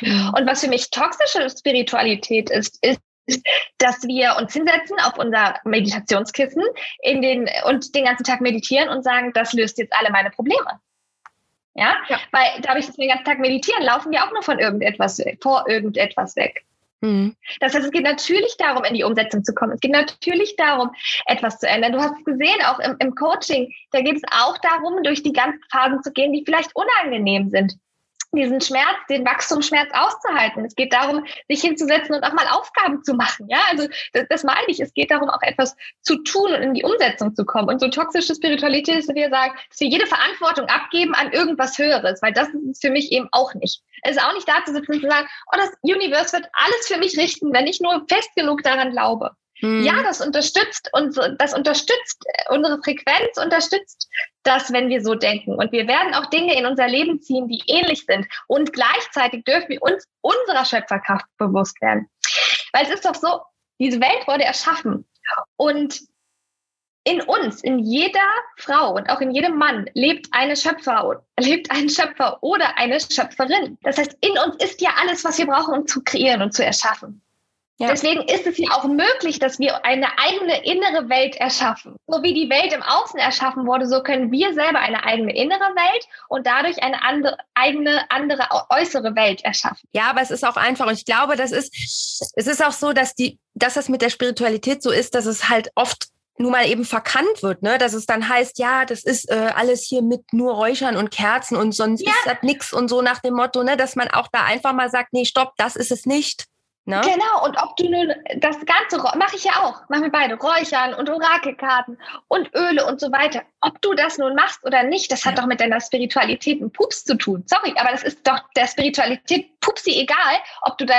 S2: Und was für mich toxische Spiritualität ist, ist dass wir uns hinsetzen auf unser Meditationskissen in den, und den ganzen Tag meditieren und sagen, das löst jetzt alle meine Probleme. Ja? ja. Weil dadurch, dass wir den ganzen Tag meditieren, laufen wir auch nur von irgendetwas, vor irgendetwas weg. Mhm. Das heißt, es geht natürlich darum, in die Umsetzung zu kommen. Es geht natürlich darum, etwas zu ändern. Du hast es gesehen, auch im, im Coaching, da geht es auch darum, durch die ganzen Phasen zu gehen, die vielleicht unangenehm sind diesen Schmerz, den Wachstumsschmerz auszuhalten. Es geht darum, sich hinzusetzen und auch mal Aufgaben zu machen. Ja, also das, das meine ich. Es geht darum, auch etwas zu tun und in die Umsetzung zu kommen. Und so toxische Spiritualität ist, dass wir sagen, dass wir jede Verantwortung abgeben an irgendwas Höheres, weil das ist für mich eben auch nicht. Es ist auch nicht da zu sitzen und zu sagen, oh, das Universe wird alles für mich richten, wenn ich nur fest genug daran glaube. Mhm. Ja, das unterstützt und das unterstützt äh, unsere Frequenz, unterstützt das, wenn wir so denken. Und wir werden auch Dinge in unser Leben ziehen, die ähnlich sind. Und gleichzeitig dürfen wir uns unserer Schöpferkraft bewusst werden. Weil es ist doch so, diese Welt wurde erschaffen. Und in uns, in jeder Frau und auch in jedem Mann lebt eine Schöpfer, lebt ein Schöpfer oder eine Schöpferin. Das heißt, in uns ist ja alles, was wir brauchen, um zu kreieren und zu erschaffen. Ja. Deswegen ist es ja auch möglich, dass wir eine eigene innere Welt erschaffen. So wie die Welt im Außen erschaffen wurde, so können wir selber eine eigene innere Welt und dadurch eine andere, eigene andere äußere Welt erschaffen.
S1: Ja, aber es ist auch einfach und ich glaube, das ist, es ist auch so, dass die, dass das mit der Spiritualität so ist, dass es halt oft nun mal eben verkannt wird, ne? dass es dann heißt, ja, das ist äh, alles hier mit nur Räuchern und Kerzen und sonst ja. ist das nix und so nach dem Motto, ne? dass man auch da einfach mal sagt, nee, stopp, das ist es nicht.
S2: Ne? Genau, und ob du nun das Ganze, mache ich ja auch, machen wir beide, Räuchern und Orakelkarten und Öle und so weiter. Ob du das nun machst oder nicht, das hat ja. doch mit deiner Spiritualität einen Pups zu tun. Sorry, aber das ist doch der Spiritualität Pupsi egal, ob du da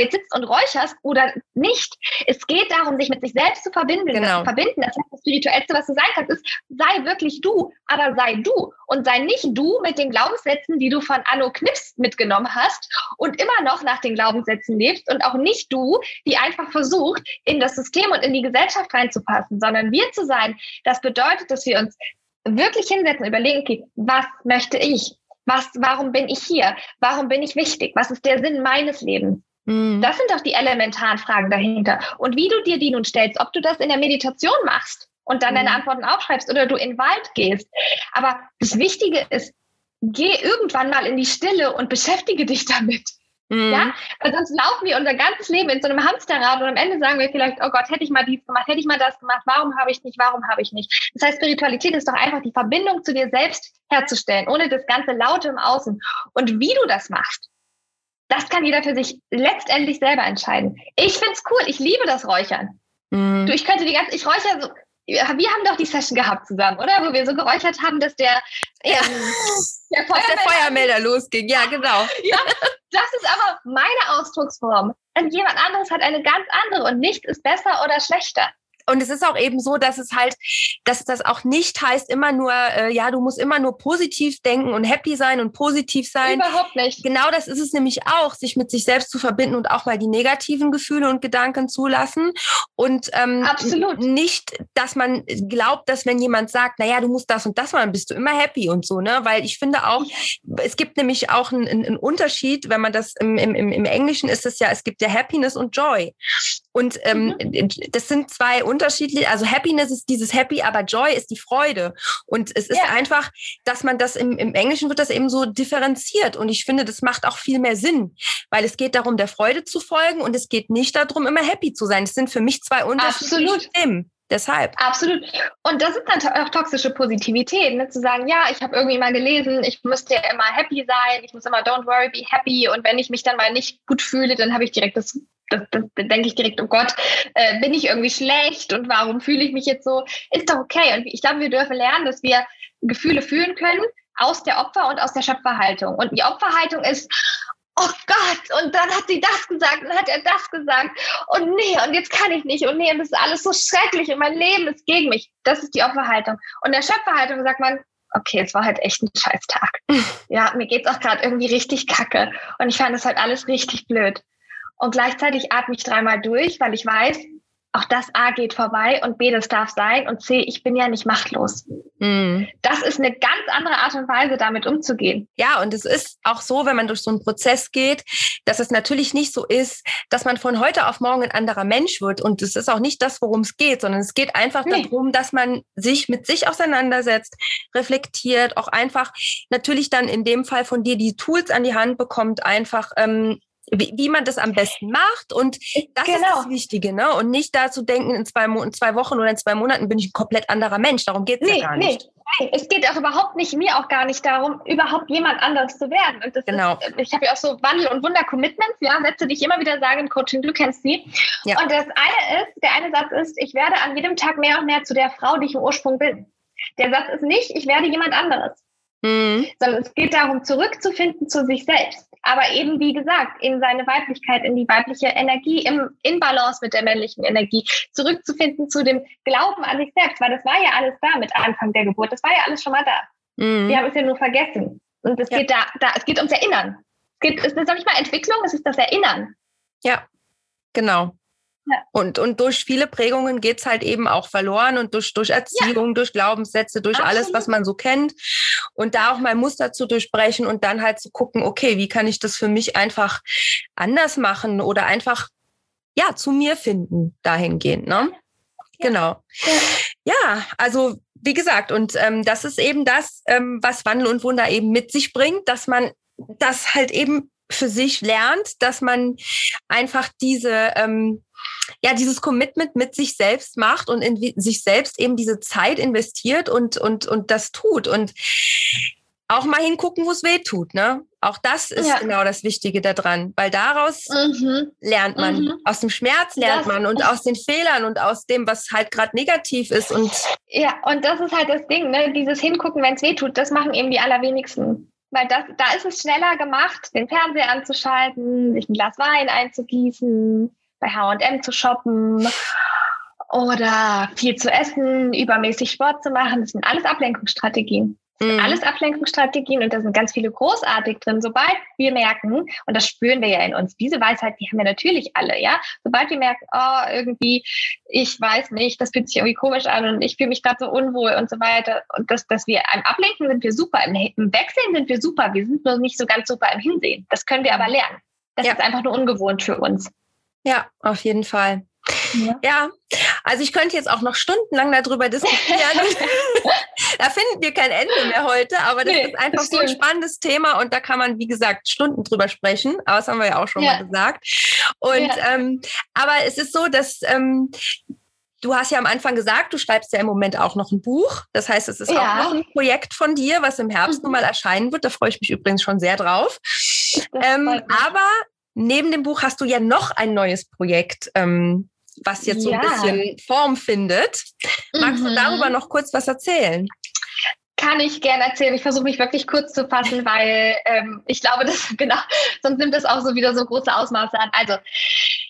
S2: jetzt sitzt und räucherst oder nicht. Es geht darum, sich mit sich selbst zu verbinden. Genau. Das, verbinden. das heißt, das Spirituellste, was du sein kannst, ist, sei wirklich du, aber sei du. Und sei nicht du mit den Glaubenssätzen, die du von Anno Knips mitgenommen hast und immer noch nach den Glaubenssätzen lebst und auch nicht du, die einfach versucht, in das System und in die Gesellschaft reinzupassen, sondern wir zu sein. Das bedeutet, dass wir uns wirklich hinsetzen und überlegen, okay, was möchte ich? Was, warum bin ich hier? Warum bin ich wichtig? Was ist der Sinn meines Lebens? Mhm. Das sind doch die elementaren Fragen dahinter. Und wie du dir die nun stellst, ob du das in der Meditation machst und dann mhm. deine Antworten aufschreibst oder du in den Wald gehst. Aber das Wichtige ist, geh irgendwann mal in die Stille und beschäftige dich damit. Mhm. Ja, weil sonst laufen wir unser ganzes Leben in so einem Hamsterrad und am Ende sagen wir vielleicht, oh Gott, hätte ich mal dies gemacht, hätte ich mal das gemacht, warum habe ich nicht, warum habe ich nicht. Das heißt, Spiritualität ist doch einfach die Verbindung zu dir selbst herzustellen, ohne das ganze Laute im Außen. Und wie du das machst, das kann jeder für sich letztendlich selber entscheiden. Ich finde es cool, ich liebe das Räuchern. Mhm. Du, ich könnte die ganze, ich räuchere so, wir haben doch die Session gehabt zusammen, oder? Wo wir so geräuchert haben, dass der,
S1: ja. (laughs) ähm, der, Feuermelder, der Feuermelder losging. Ja, genau. (laughs)
S2: Ja, das ist aber meine Ausdrucksform. Und jemand anderes hat eine ganz andere und nichts ist besser oder schlechter
S1: und es ist auch eben so, dass es halt, dass das auch nicht heißt, immer nur, äh, ja, du musst immer nur positiv denken und happy sein und positiv sein.
S2: Überhaupt nicht.
S1: Genau das ist es nämlich auch, sich mit sich selbst zu verbinden und auch mal die negativen Gefühle und Gedanken zulassen. Und ähm,
S2: Absolut.
S1: nicht, dass man glaubt, dass wenn jemand sagt, naja, du musst das und das machen, bist du immer happy und so, ne? Weil ich finde auch, es gibt nämlich auch einen, einen Unterschied, wenn man das im, im, im Englischen ist es ja, es gibt ja Happiness und Joy. Und ähm, mhm. das sind zwei unterschiedliche, also Happiness ist dieses Happy, aber Joy ist die Freude. Und es ist ja. einfach, dass man das im, im Englischen wird das eben so differenziert. Und ich finde, das macht auch viel mehr Sinn, weil es geht darum, der Freude zu folgen und es geht nicht darum, immer happy zu sein. Es sind für mich zwei unterschiedliche Absolut. Themen. Deshalb.
S2: Absolut. Und das ist dann auch toxische Positivität, ne? zu sagen, ja, ich habe irgendwie mal gelesen, ich müsste ja immer happy sein, ich muss immer don't worry, be happy. Und wenn ich mich dann mal nicht gut fühle, dann habe ich direkt das das, das, das denke ich direkt, oh Gott, äh, bin ich irgendwie schlecht und warum fühle ich mich jetzt so? Ist doch okay. Und ich glaube, wir dürfen lernen, dass wir Gefühle fühlen können aus der Opfer- und aus der Schöpferhaltung. Und die Opferhaltung ist, oh Gott, und dann hat sie das gesagt, und dann hat er das gesagt, und nee, und jetzt kann ich nicht, und nee, und das ist alles so schrecklich, und mein Leben ist gegen mich. Das ist die Opferhaltung. Und der Schöpferhaltung sagt man, okay, es war halt echt ein Scheißtag. Ja, mir geht's auch gerade irgendwie richtig kacke. Und ich fand das halt alles richtig blöd. Und gleichzeitig atme ich dreimal durch, weil ich weiß, auch das A geht vorbei und B, das darf sein und C, ich bin ja nicht machtlos. Mm. Das ist eine ganz andere Art und Weise, damit umzugehen.
S1: Ja, und es ist auch so, wenn man durch so einen Prozess geht, dass es natürlich nicht so ist, dass man von heute auf morgen ein anderer Mensch wird. Und es ist auch nicht das, worum es geht, sondern es geht einfach nee. darum, dass man sich mit sich auseinandersetzt, reflektiert, auch einfach natürlich dann in dem Fall von dir die Tools an die Hand bekommt, einfach ähm, wie, wie man das am besten macht. Und das genau. ist das Wichtige, ne? Und nicht da zu denken, in zwei, in zwei Wochen oder in zwei Monaten bin ich ein komplett anderer Mensch. Darum geht es nee, ja gar nicht.
S2: Nee. Es geht auch überhaupt nicht, mir auch gar nicht darum, überhaupt jemand anderes zu werden. Und das
S1: genau.
S2: Ist, ich habe ja auch so Wandel- und Wunder-Commitments, ja, Sätze, die ich immer wieder sage im Coaching, du kennst sie. Ja. Und das eine ist, der eine Satz ist, ich werde an jedem Tag mehr und mehr zu der Frau, die ich im Ursprung bin. Der Satz ist nicht, ich werde jemand anderes. Mhm. Sondern es geht darum, zurückzufinden zu sich selbst aber eben wie gesagt in seine Weiblichkeit, in die weibliche Energie, im, in Balance mit der männlichen Energie, zurückzufinden zu dem Glauben an sich selbst, weil das war ja alles da mit Anfang der Geburt, das war ja alles schon mal da. Mhm. Wir haben es ja nur vergessen. Und es ja. geht da, da, es geht ums Erinnern. Es, geht, es ist noch nicht mal Entwicklung, es ist das Erinnern.
S1: Ja, genau. Ja. Und, und durch viele Prägungen geht es halt eben auch verloren und durch, durch Erziehung, ja. durch Glaubenssätze, durch Absolut. alles, was man so kennt. Und da auch mal Muster zu durchbrechen und dann halt zu gucken, okay, wie kann ich das für mich einfach anders machen oder einfach, ja, zu mir finden, dahingehend, ne? Ja. Genau. Ja. also wie gesagt, und ähm, das ist eben das, ähm, was Wandel und Wunder eben mit sich bringt, dass man das halt eben für sich lernt, dass man einfach diese ähm, ja dieses Commitment mit sich selbst macht und in sich selbst eben diese Zeit investiert und und und das tut und auch mal hingucken, wo es weh tut, ne? Auch das ist ja. genau das Wichtige daran, weil daraus mhm. lernt man. Mhm. Aus dem Schmerz lernt das, man und aus den Fehlern und aus dem, was halt gerade negativ ist. Und
S2: ja, und das ist halt das Ding, ne? Dieses Hingucken, wenn es weh tut, das machen eben die allerwenigsten. Weil das, da ist es schneller gemacht, den Fernseher anzuschalten, sich ein Glas Wein einzugießen, bei HM zu shoppen oder viel zu essen, übermäßig Sport zu machen. Das sind alles Ablenkungsstrategien. Mhm. Alles Ablenkungsstrategien und da sind ganz viele großartig drin. Sobald wir merken, und das spüren wir ja in uns, diese Weisheit, die haben wir natürlich alle, ja. Sobald wir merken, oh, irgendwie, ich weiß nicht, das fühlt sich irgendwie komisch an und ich fühle mich gerade so unwohl und so weiter. Und das, dass wir im Ablenken sind wir super, im, im Wechseln sind wir super, wir sind nur nicht so ganz super im Hinsehen. Das können wir aber lernen. Das ja. ist einfach nur ungewohnt für uns.
S1: Ja, auf jeden Fall. Ja. ja. also ich könnte jetzt auch noch stundenlang darüber diskutieren. (laughs) da finden wir kein Ende mehr heute, aber das nee, ist einfach das so ein spannendes Thema und da kann man, wie gesagt, Stunden drüber sprechen. Aber das haben wir ja auch schon ja. mal gesagt. Und ja. ähm, aber es ist so, dass ähm, Du hast ja am Anfang gesagt, du schreibst ja im Moment auch noch ein Buch. Das heißt, es ist ja. auch noch ein Projekt von dir, was im Herbst mhm. nun mal erscheinen wird. Da freue ich mich übrigens schon sehr drauf. Ähm, aber neben dem Buch hast du ja noch ein neues Projekt, ähm, was jetzt so ein bisschen Form findet. Magst mhm. du darüber noch kurz was erzählen?
S2: Kann ich gerne erzählen. Ich versuche mich wirklich kurz zu fassen, (laughs) weil ähm, ich glaube, dass (laughs) genau, sonst nimmt das auch so wieder so große Ausmaße an. Also,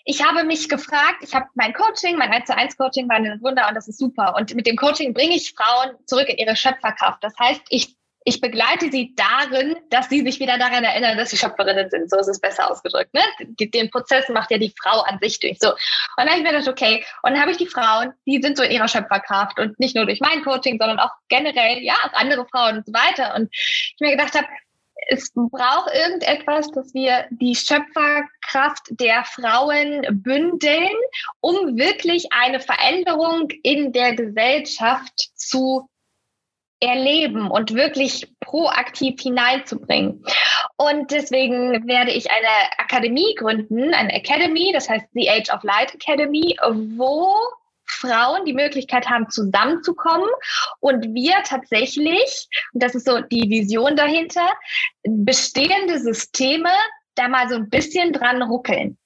S2: ich habe mich gefragt, ich habe mein Coaching, mein 1 zu 1 Coaching war ein Wunder und das ist super. Und mit dem Coaching bringe ich Frauen zurück in ihre Schöpferkraft. Das heißt, ich ich begleite sie darin, dass sie sich wieder daran erinnern, dass sie Schöpferinnen sind. So ist es besser ausgedrückt. Ne? Den Prozess macht ja die Frau an sich durch. So. Und dann habe ich mir gedacht, okay, und dann habe ich die Frauen, die sind so in ihrer Schöpferkraft und nicht nur durch mein Coaching, sondern auch generell, ja, auch andere Frauen und so weiter. Und ich mir gedacht habe, es braucht irgendetwas, dass wir die Schöpferkraft der Frauen bündeln, um wirklich eine Veränderung in der Gesellschaft zu erleben und wirklich proaktiv hineinzubringen. Und deswegen werde ich eine Akademie gründen, eine Academy, das heißt The Age of Light Academy, wo Frauen die Möglichkeit haben, zusammenzukommen und wir tatsächlich, und das ist so die Vision dahinter, bestehende Systeme da mal so ein bisschen dran ruckeln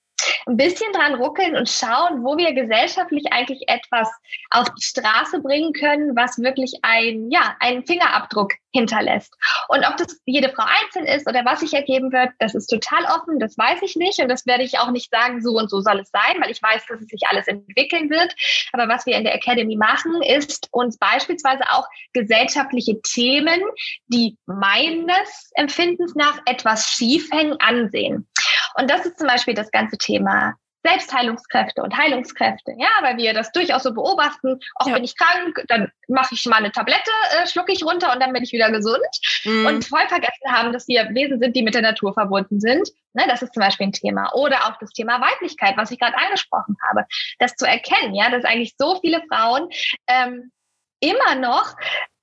S2: ein bisschen dran ruckeln und schauen, wo wir gesellschaftlich eigentlich etwas auf die Straße bringen können, was wirklich ein, ja, einen Fingerabdruck hinterlässt. Und ob das jede Frau einzeln ist oder was sich ergeben wird, das ist total offen, das weiß ich nicht und das werde ich auch nicht sagen, so und so soll es sein, weil ich weiß, dass es sich alles entwickeln wird. Aber was wir in der Academy machen, ist uns beispielsweise auch gesellschaftliche Themen, die meines Empfindens nach etwas schief hängen, ansehen. Und das ist zum Beispiel das ganze Thema Selbstheilungskräfte und Heilungskräfte. Ja, weil wir das durchaus so beobachten. Auch ja. bin ich krank, dann mache ich mal eine Tablette, äh, schlucke ich runter und dann bin ich wieder gesund. Mhm. Und voll vergessen haben, dass wir Wesen sind, die mit der Natur verbunden sind. Ne, das ist zum Beispiel ein Thema. Oder auch das Thema Weiblichkeit, was ich gerade angesprochen habe. Das zu erkennen, ja, dass eigentlich so viele Frauen ähm, immer noch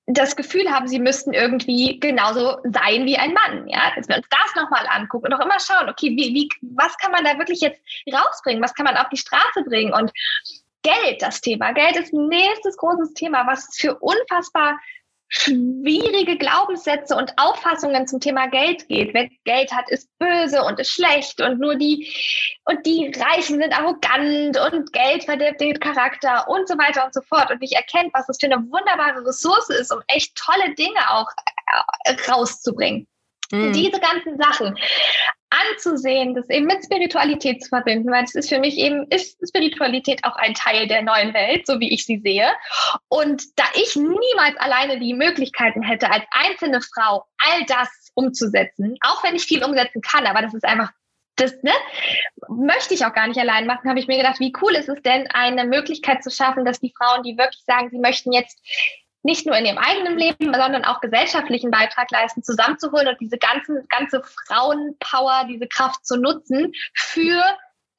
S2: das Gefühl haben, sie müssten irgendwie genauso sein wie ein Mann. Ja, dass wir uns das nochmal angucken und auch immer schauen, okay, wie, wie, was kann man da wirklich jetzt rausbringen? Was kann man auf die Straße bringen? Und Geld, das Thema. Geld ist nächstes großes Thema, was für unfassbar schwierige Glaubenssätze und Auffassungen zum Thema Geld geht. Wer Geld hat, ist böse und ist schlecht und nur die und die Reichen sind arrogant und Geld verdirbt den Charakter und so weiter und so fort und nicht erkennt, was das für eine wunderbare Ressource ist, um echt tolle Dinge auch äh, rauszubringen. Mhm. Diese ganzen Sachen anzusehen, das eben mit Spiritualität zu verbinden, weil es ist für mich eben, ist Spiritualität auch ein Teil der neuen Welt, so wie ich sie sehe. Und da ich niemals alleine die Möglichkeiten hätte, als einzelne Frau all das umzusetzen, auch wenn ich viel umsetzen kann, aber das ist einfach das ne, möchte ich auch gar nicht allein machen, habe ich mir gedacht, wie cool ist es denn, eine Möglichkeit zu schaffen, dass die Frauen, die wirklich sagen, sie möchten jetzt nicht nur in ihrem eigenen Leben, sondern auch gesellschaftlichen Beitrag leisten, zusammenzuholen und diese ganzen, ganze Frauenpower, diese Kraft zu nutzen für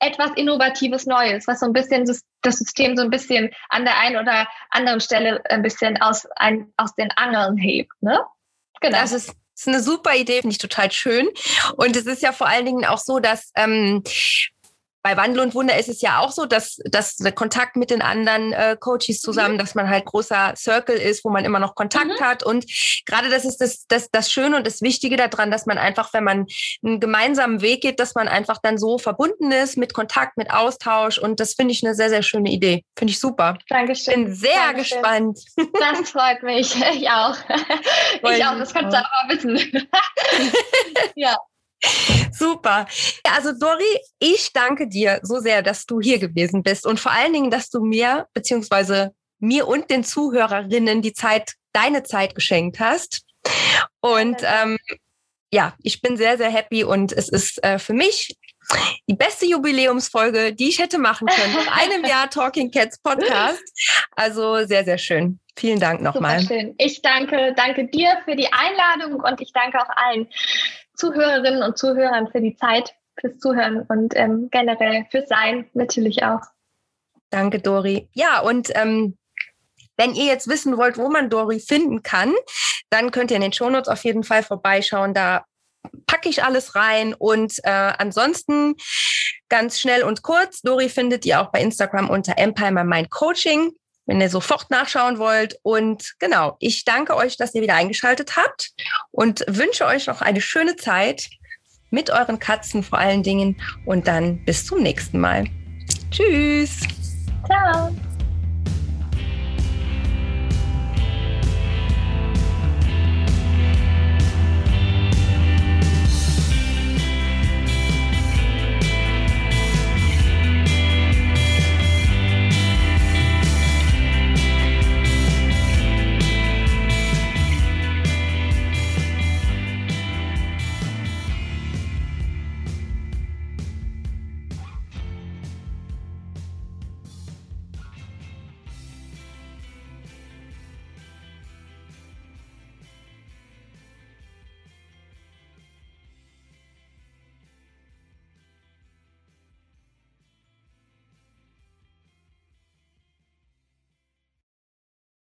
S2: etwas Innovatives Neues, was so ein bisschen das System so ein bisschen an der einen oder anderen Stelle ein bisschen aus, ein, aus den Angeln hebt. Ne?
S1: Genau. Das ist, das ist eine super Idee, finde ich total schön. Und es ist ja vor allen Dingen auch so, dass ähm, bei Wandel und Wunder ist es ja auch so, dass, dass der Kontakt mit den anderen äh, Coaches zusammen, mhm. dass man halt großer Circle ist, wo man immer noch Kontakt mhm. hat. Und gerade das ist das, das, das Schöne und das Wichtige daran, dass man einfach, wenn man einen gemeinsamen Weg geht, dass man einfach dann so verbunden ist mit Kontakt, mit Austausch. Und das finde ich eine sehr, sehr schöne Idee. Finde ich super.
S2: Dankeschön.
S1: Bin sehr Dankeschön. gespannt. (laughs)
S2: Das freut mich. (laughs) Ich auch. Ich auch. Das kannst du auch mal wissen. (laughs)
S1: ja. (laughs) Super. Ja, also Dori, ich danke dir so sehr, dass du hier gewesen bist und vor allen Dingen, dass du mir beziehungsweise mir und den Zuhörerinnen die Zeit, deine Zeit geschenkt hast. Und ähm, ja, ich bin sehr, sehr happy und es ist äh, für mich die beste Jubiläumsfolge, die ich hätte machen können. Nach (laughs) einem Jahr Talking Cats Podcast. Also sehr, sehr schön. Vielen Dank nochmal.
S2: schön. Ich danke, danke dir für die Einladung und ich danke auch allen Zuhörerinnen und Zuhörern für die Zeit, fürs Zuhören und ähm, generell fürs Sein natürlich auch.
S1: Danke, Dori. Ja, und ähm, wenn ihr jetzt wissen wollt, wo man Dori finden kann, dann könnt ihr in den Shownotes auf jeden Fall vorbeischauen. Da packe ich alles rein. Und äh, ansonsten ganz schnell und kurz, Dori findet ihr auch bei Instagram unter Empire Mind Coaching wenn ihr sofort nachschauen wollt. Und genau, ich danke euch, dass ihr wieder eingeschaltet habt und wünsche euch noch eine schöne Zeit mit euren Katzen vor allen Dingen und dann bis zum nächsten Mal. Tschüss.
S2: Ciao.